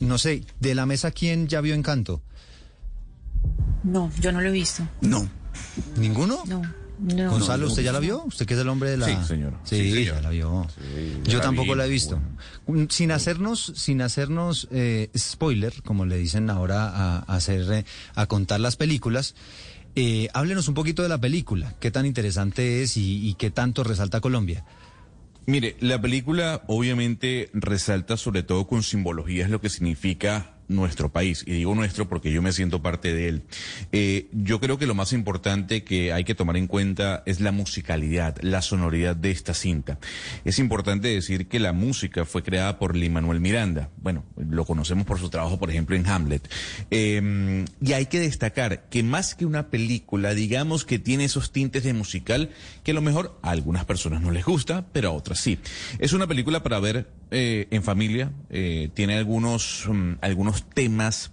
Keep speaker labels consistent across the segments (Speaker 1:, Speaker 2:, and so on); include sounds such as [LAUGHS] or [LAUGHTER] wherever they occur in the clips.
Speaker 1: No sé, de la mesa, ¿quién ya vio Encanto?
Speaker 2: No, yo no lo he visto.
Speaker 1: No. ¿Ninguno?
Speaker 2: No. No.
Speaker 1: Gonzalo, ¿usted ya la vio? ¿Usted que es el hombre de la...?
Speaker 3: Sí, señor.
Speaker 1: Sí,
Speaker 3: Sí, señor.
Speaker 1: ya la vio.
Speaker 3: ya
Speaker 1: Yo
Speaker 3: la
Speaker 1: tampoco
Speaker 3: vi,
Speaker 1: la he visto. Sin hacernos, sin hacernos eh, spoiler, como le dicen ahora a, a hacer, eh, a contar las películas, eh, háblenos un poquito de la película. ¿Qué tan interesante es y, y qué tanto resalta Colombia?
Speaker 3: Mire, la película obviamente resalta sobre todo con simbologías lo que significa nuestro país. Y digo nuestro porque yo me siento parte de él. Eh, yo creo que lo más importante que hay que tomar en cuenta es la musicalidad, la sonoridad de esta cinta. Es importante decir que la música fue creada por Lin Manuel Miranda. Bueno, lo conocemos por su trabajo, por ejemplo, en Hamlet. Eh, y hay que destacar que más que una película, digamos que tiene esos tintes de musical que a lo mejor a algunas personas no les gusta, pero a otras sí. Es una película para ver eh, en familia. eh, tiene algunos, mm, algunos temas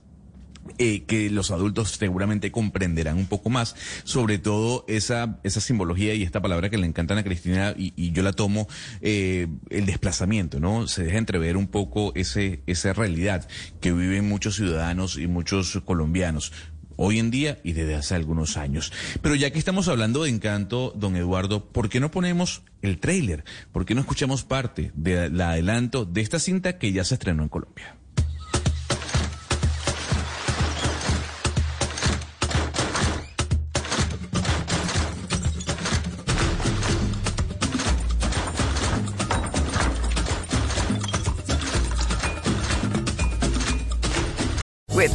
Speaker 3: eh, que los adultos seguramente comprenderán un poco más, sobre todo esa, esa simbología y esta palabra que le encantan a Cristina y, yo la tomo, eh, el desplazamiento, ¿no? Se deja entrever un poco ese, esa realidad que viven muchos ciudadanos y muchos colombianos. Hoy en día y desde hace algunos años. Pero ya que estamos hablando de encanto, don Eduardo, ¿por qué no ponemos el tráiler? ¿Por qué no escuchamos parte del adelanto de esta cinta que ya se estrenó en Colombia?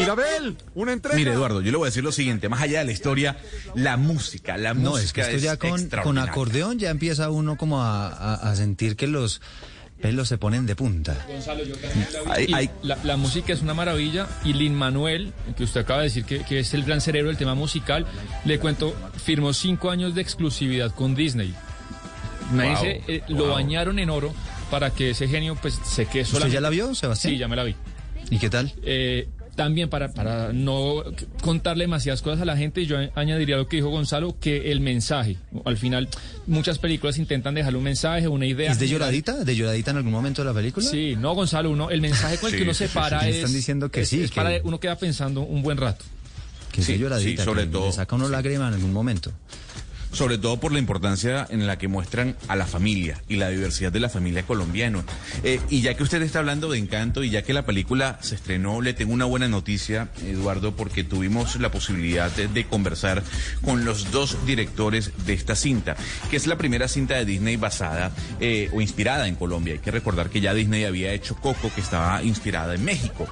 Speaker 4: Mirabel, una entrega.
Speaker 3: Mire, Eduardo, yo le voy a decir lo siguiente, más allá de la historia, la música, la
Speaker 1: No,
Speaker 3: música
Speaker 1: es que esto ya con, acordeón ya empieza uno como a, a- a sentir que los pelos se ponen de punta.
Speaker 3: Hay-
Speaker 5: Y
Speaker 3: hay-
Speaker 5: la, la música es una maravilla y Lin Manuel, que usted acaba de decir que, que es el gran cerebro del tema musical, le cuento, firmó cinco años de exclusividad con Disney. Imagínese,
Speaker 3: Wow,
Speaker 5: eh, lo bañaron en oro para que ese genio pues se quede
Speaker 1: ¿Usted
Speaker 5: solamente.
Speaker 1: ya la vio, Sebastián?
Speaker 5: Sí, ya me la vi.
Speaker 1: ¿Y qué tal?
Speaker 5: Eh, también para, para no contarle demasiadas cosas a la gente, yo añadiría lo que dijo Gonzalo, que el mensaje. Al final, muchas películas intentan dejarle un mensaje, una idea.
Speaker 1: ¿Es de lloradita? ¿De lloradita en algún momento de la película?
Speaker 5: Sí, no, Gonzalo, uno, el mensaje con el
Speaker 3: Sí,
Speaker 5: que uno se
Speaker 3: sí,
Speaker 5: para
Speaker 1: sí.
Speaker 5: es...
Speaker 1: Están diciendo que
Speaker 5: es-
Speaker 1: sí,
Speaker 5: es
Speaker 1: que-
Speaker 5: para uno queda pensando un buen rato.
Speaker 1: Que es de lloradita,
Speaker 3: sí, sobre
Speaker 1: que
Speaker 3: todo-
Speaker 1: le saca uno lágrima en algún momento.
Speaker 3: Sobre todo por la importancia en la que muestran a la familia y la diversidad de la familia colombiana. Eh, y ya que usted está hablando de encanto y ya que la película se estrenó, le tengo una buena noticia, Eduardo, porque tuvimos la posibilidad de, conversar con los dos directores de esta cinta, que es la primera cinta de Disney basada eh, o inspirada en Colombia. Hay que recordar que ya Disney había hecho Coco, que estaba inspirada en México.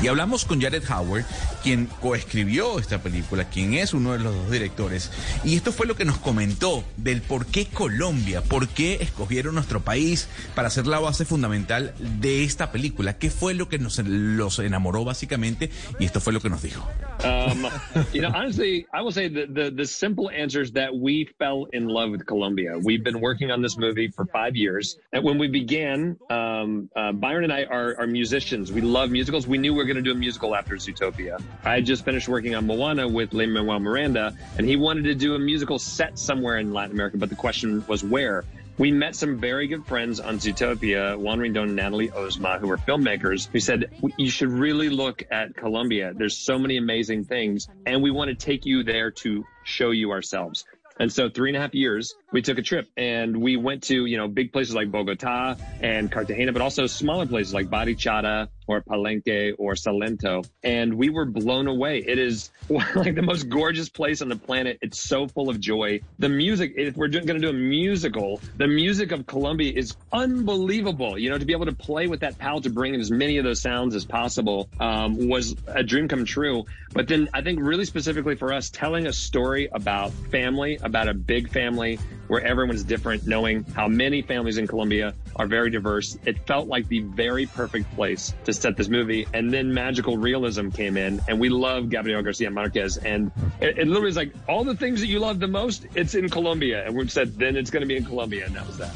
Speaker 3: Y hablamos con Jared Howard, quien coescribió esta película, quien es uno de los dos directores. Y esto fue lo que nos comentó del por qué Colombia, por qué escogieron nuestro país para ser la base fundamental de esta película. ¿Qué fue lo que nos los enamoró básicamente? Y esto fue lo que nos dijo.
Speaker 6: Um, you know, honestly, I will say the, the the simple answer is that we fell in love with Colombia. We've been working on this movie for five years, and when we began, um, uh, Byron and I are, are musicians. We love musicals. We knew we were going to do a musical after Zootopia. I had just finished working on Moana with Lin Manuel Miranda, and he wanted to do a musical set somewhere in Latin America, but the question was where. We met some very good friends on Zootopia, Juan Rindon and Natalie Ozma, who are filmmakers, who said, you should really look at Colombia. There's so many amazing things, and we want to take you there to show you ourselves. And so three and a half years, we took a trip and we went to, you know, big places like Bogota and Cartagena, but also smaller places like Barichara or Palenque or Salento. And we were blown away. It is [LAUGHS] like the most gorgeous place on the planet. It's so full of joy. The music, if we're going to do a musical, the music of Colombia is unbelievable. You know, to be able to play with that palette to bring in as many of those sounds as possible um, was a dream come true. But then I think really specifically for us, telling a story about family, about a big family where everyone's different, knowing how many families in Colombia are very diverse. It felt like the very perfect place to set this movie. And then magical realism came in, and we love Gabriel Garcia Marquez. And it, it literally is like all the things that you love the most, it's in Colombia. And we said, then it's going to be in Colombia. And that was that.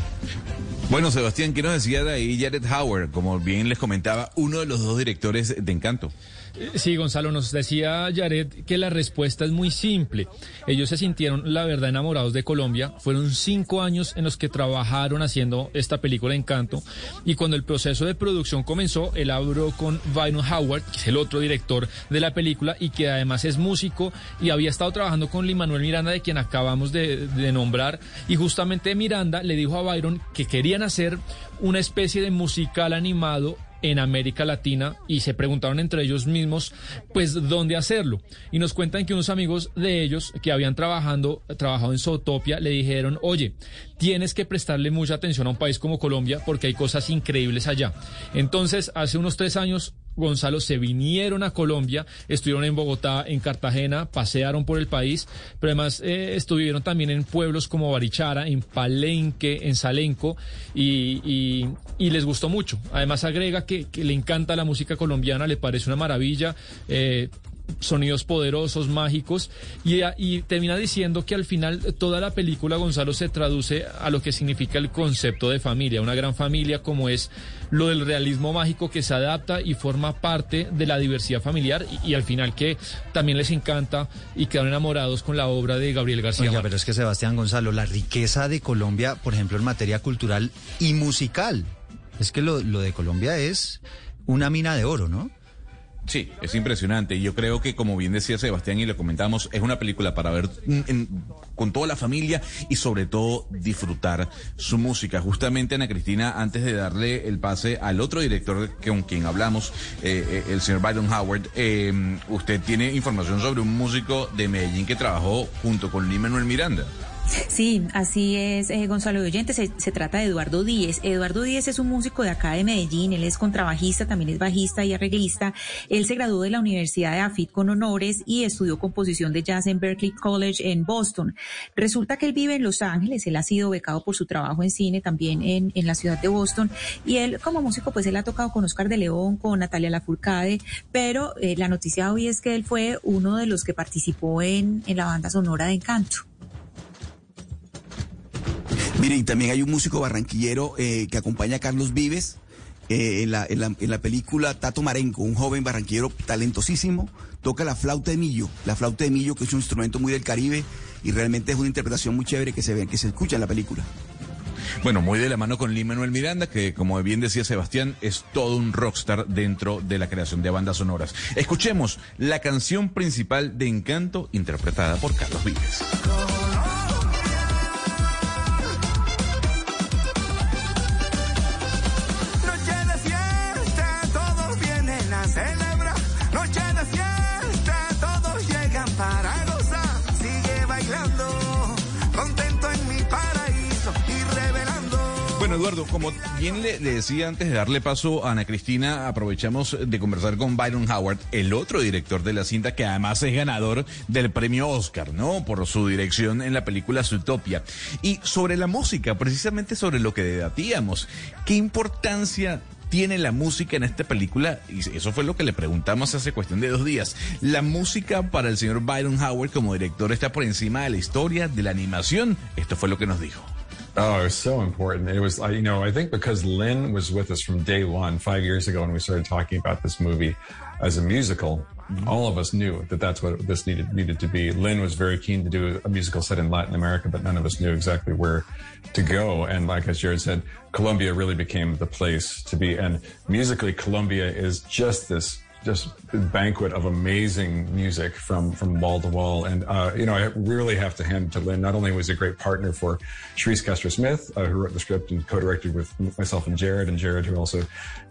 Speaker 3: Bueno, Sebastián, ¿qué nos decía de ahí Jared Howard? Como bien les comentaba, uno de los dos directores de Encanto.
Speaker 5: Sí, Gonzalo, nos decía Jared que la respuesta es muy simple. Ellos se sintieron, la verdad, enamorados de Colombia. Fueron cinco años en los que trabajaron haciendo esta película Encanto. Y cuando el proceso de producción comenzó, él habló con Byron Howard, que es el otro director de la película y que además es músico y había estado trabajando con Lin Manuel Miranda, de quien acabamos de, de nombrar. Y justamente Miranda le dijo a Byron que querían hacer una especie de musical animado en América Latina y se preguntaron entre ellos mismos, pues, dónde hacerlo. Y nos cuentan que unos amigos de ellos que habían trabajando, trabajado en Zootopia le dijeron, oye, tienes que prestarle mucha atención a un país como Colombia porque hay cosas increíbles allá. Entonces, hace unos tres años, Gonzalo, se vinieron a Colombia, estuvieron en Bogotá, en Cartagena, pasearon por el país, pero además eh, estuvieron también en pueblos como Barichara, en Palenque, en Salenco, y, y, y les gustó mucho. Además agrega que, que, le encanta la música colombiana, le parece una maravilla. Eh, sonidos poderosos, mágicos, y, y, termina diciendo que al final toda la película, Gonzalo, se traduce a lo que significa el concepto de familia, una gran familia como es lo del realismo mágico que se adapta y forma parte de la diversidad familiar y, y al final que también les encanta y quedan enamorados con la obra de Gabriel García.
Speaker 1: Oiga, pero es que Sebastián Gonzalo, la riqueza de Colombia, por ejemplo, en materia cultural y musical, es que lo, lo de Colombia es una mina de oro, ¿no?
Speaker 3: Sí, es impresionante. Y yo creo que, como bien decía Sebastián y le comentamos, es una película para ver con toda la familia y sobre todo disfrutar su música. Justamente, Ana Cristina, antes de darle el pase al otro director con quien hablamos, eh, el señor Byron Howard, eh, usted tiene información sobre un músico de Medellín que trabajó junto con Lin Manuel Miranda.
Speaker 2: Sí, así es, eh, Gonzalo de Oyente. Se, trata de Eduardo Díez. Eduardo Díez es un músico de acá de Medellín. Él es contrabajista, también es bajista y arreglista. Él se graduó de la Universidad de AFIT con honores y estudió composición de jazz en Berkeley College en Boston. Resulta que él vive en Los Ángeles. Él ha sido becado por su trabajo en cine también en, la ciudad de Boston. Y él, como músico, pues él ha tocado con Oscar de León, con Natalia Lafourcade. Pero eh, la noticia hoy es que él fue uno de los que participó en la banda sonora de Encanto.
Speaker 4: Mire, y también hay un músico barranquillero eh, que acompaña a Carlos Vives eh, en, la, en, la, película Tato Marenco, un joven barranquillero talentosísimo, toca la flauta de millo, la flauta de millo que es un instrumento muy del Caribe y realmente es una interpretación muy chévere que se ve, que se escucha en la película.
Speaker 3: Bueno, muy de la mano con Lin Manuel Miranda, que como bien decía Sebastián, es todo un rockstar dentro de la creación de bandas sonoras. Escuchemos la canción principal de Encanto, interpretada por Carlos Vives. Eduardo, como bien le, decía antes de darle paso a Ana Cristina, aprovechamos de conversar con Byron Howard, el otro director de la cinta, que además es ganador del premio Oscar, ¿no? Por su dirección en la película Zootopia. Y sobre la música, precisamente sobre lo que debatíamos, ¿qué importancia tiene la música en esta película? Y eso fue lo que le preguntamos hace cuestión de dos días. La música para el señor Byron Howard como director está por encima de la historia, de la animación. Esto fue lo que nos dijo.
Speaker 7: Oh, it was so important. It was, you know, I think because Lynn was with us from day one, five years ago, when we started talking about this movie as a musical, mm-hmm. all of us knew that that's what this needed needed to be. Lynn was very keen to do a musical set in Latin America, but none of us knew exactly where to go. And like as Jared said, Colombia really became the place to be. And musically, Colombia is just this just banquet of amazing music from from wall to wall. And uh, you know, I really have to hand it to Lynn. Not only was a great partner for Sharice Kester Smith, uh, who wrote the script and co-directed with myself and Jared, and Jared who also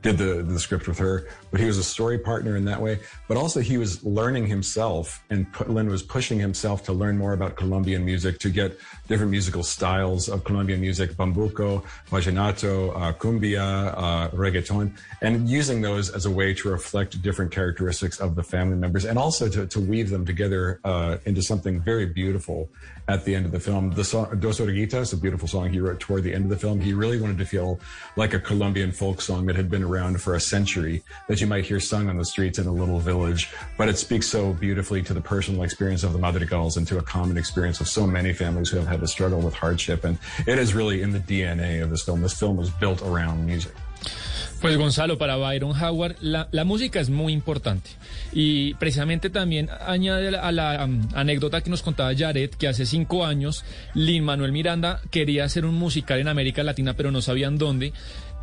Speaker 7: did the the script with her. But he was a story partner in that way. But also he was learning himself, and pu- Lynn was pushing himself to learn more about Colombian music, to get different musical styles of Colombian music, bambuco, vallenato, uh, cumbia, uh, reggaeton, and using those as a way to reflect different characteristics of the family members, and also to, to weave them together uh, into something very beautiful at the end of the film. The song Dos Oruguitas, a beautiful song he wrote toward the end of the film, he really wanted to feel like a Colombian folk song that had been around for a century, that you might hear sung on the streets in a little village, but it speaks so beautifully to the personal experience of the Madrigals and to a common experience of so many families who have had to struggle with hardship. And it is really in the DNA of this film. This film was built around music.
Speaker 5: Pues Gonzalo, para Byron Howard, la, la, música es muy importante. Y precisamente también añade a la um, anécdota que nos contaba Jared, que hace cinco años Lin Manuel Miranda quería hacer un musical en América Latina, pero no sabían dónde.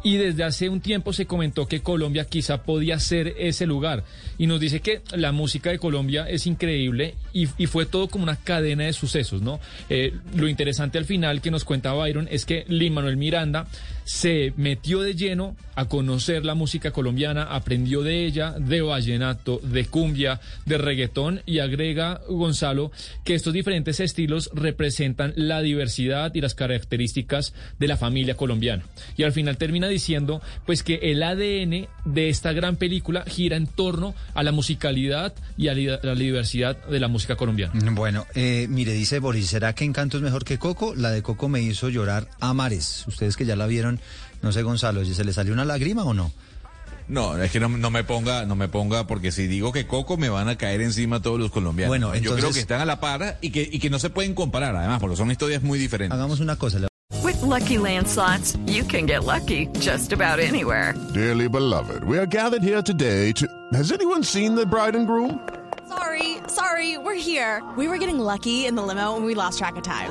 Speaker 5: Y desde hace un tiempo se comentó que Colombia quizá podía ser ese lugar. Y nos dice que la música de Colombia es increíble y, y fue todo como una cadena de sucesos, ¿no? Eh, lo interesante al final que nos cuenta Byron es que Lin Manuel Miranda se metió de lleno a conocer la música colombiana, aprendió de ella, de vallenato, de cumbia, de reggaetón y agrega Gonzalo que estos diferentes estilos representan la diversidad y las características de la familia colombiana. Y al final termina diciendo pues que el ADN de esta gran película gira en torno a la musicalidad y a la diversidad de la música colombiana.
Speaker 1: Bueno, eh, mire, dice Boris, ¿será que Encanto es mejor que Coco? La de Coco me hizo llorar a mares. Ustedes que ya la vieron, no sé, Gonzalo, ¿se le salió una lágrima o no?
Speaker 3: No, es que no, no, me ponga, no me ponga, porque si digo que Coco me van a caer encima todos los colombianos.
Speaker 1: Bueno, entonces,
Speaker 3: yo creo que están a la par y que, y que no se pueden comparar, además, porque son historias muy diferentes.
Speaker 1: Hagamos una cosa.
Speaker 8: With lucky landslots, you can get lucky just about anywhere.
Speaker 9: Dearly beloved, we are gathered here today to. Has anyone seen the bride and groom?
Speaker 10: Sorry, sorry, we're here. We were getting lucky in the limo and we lost track of time.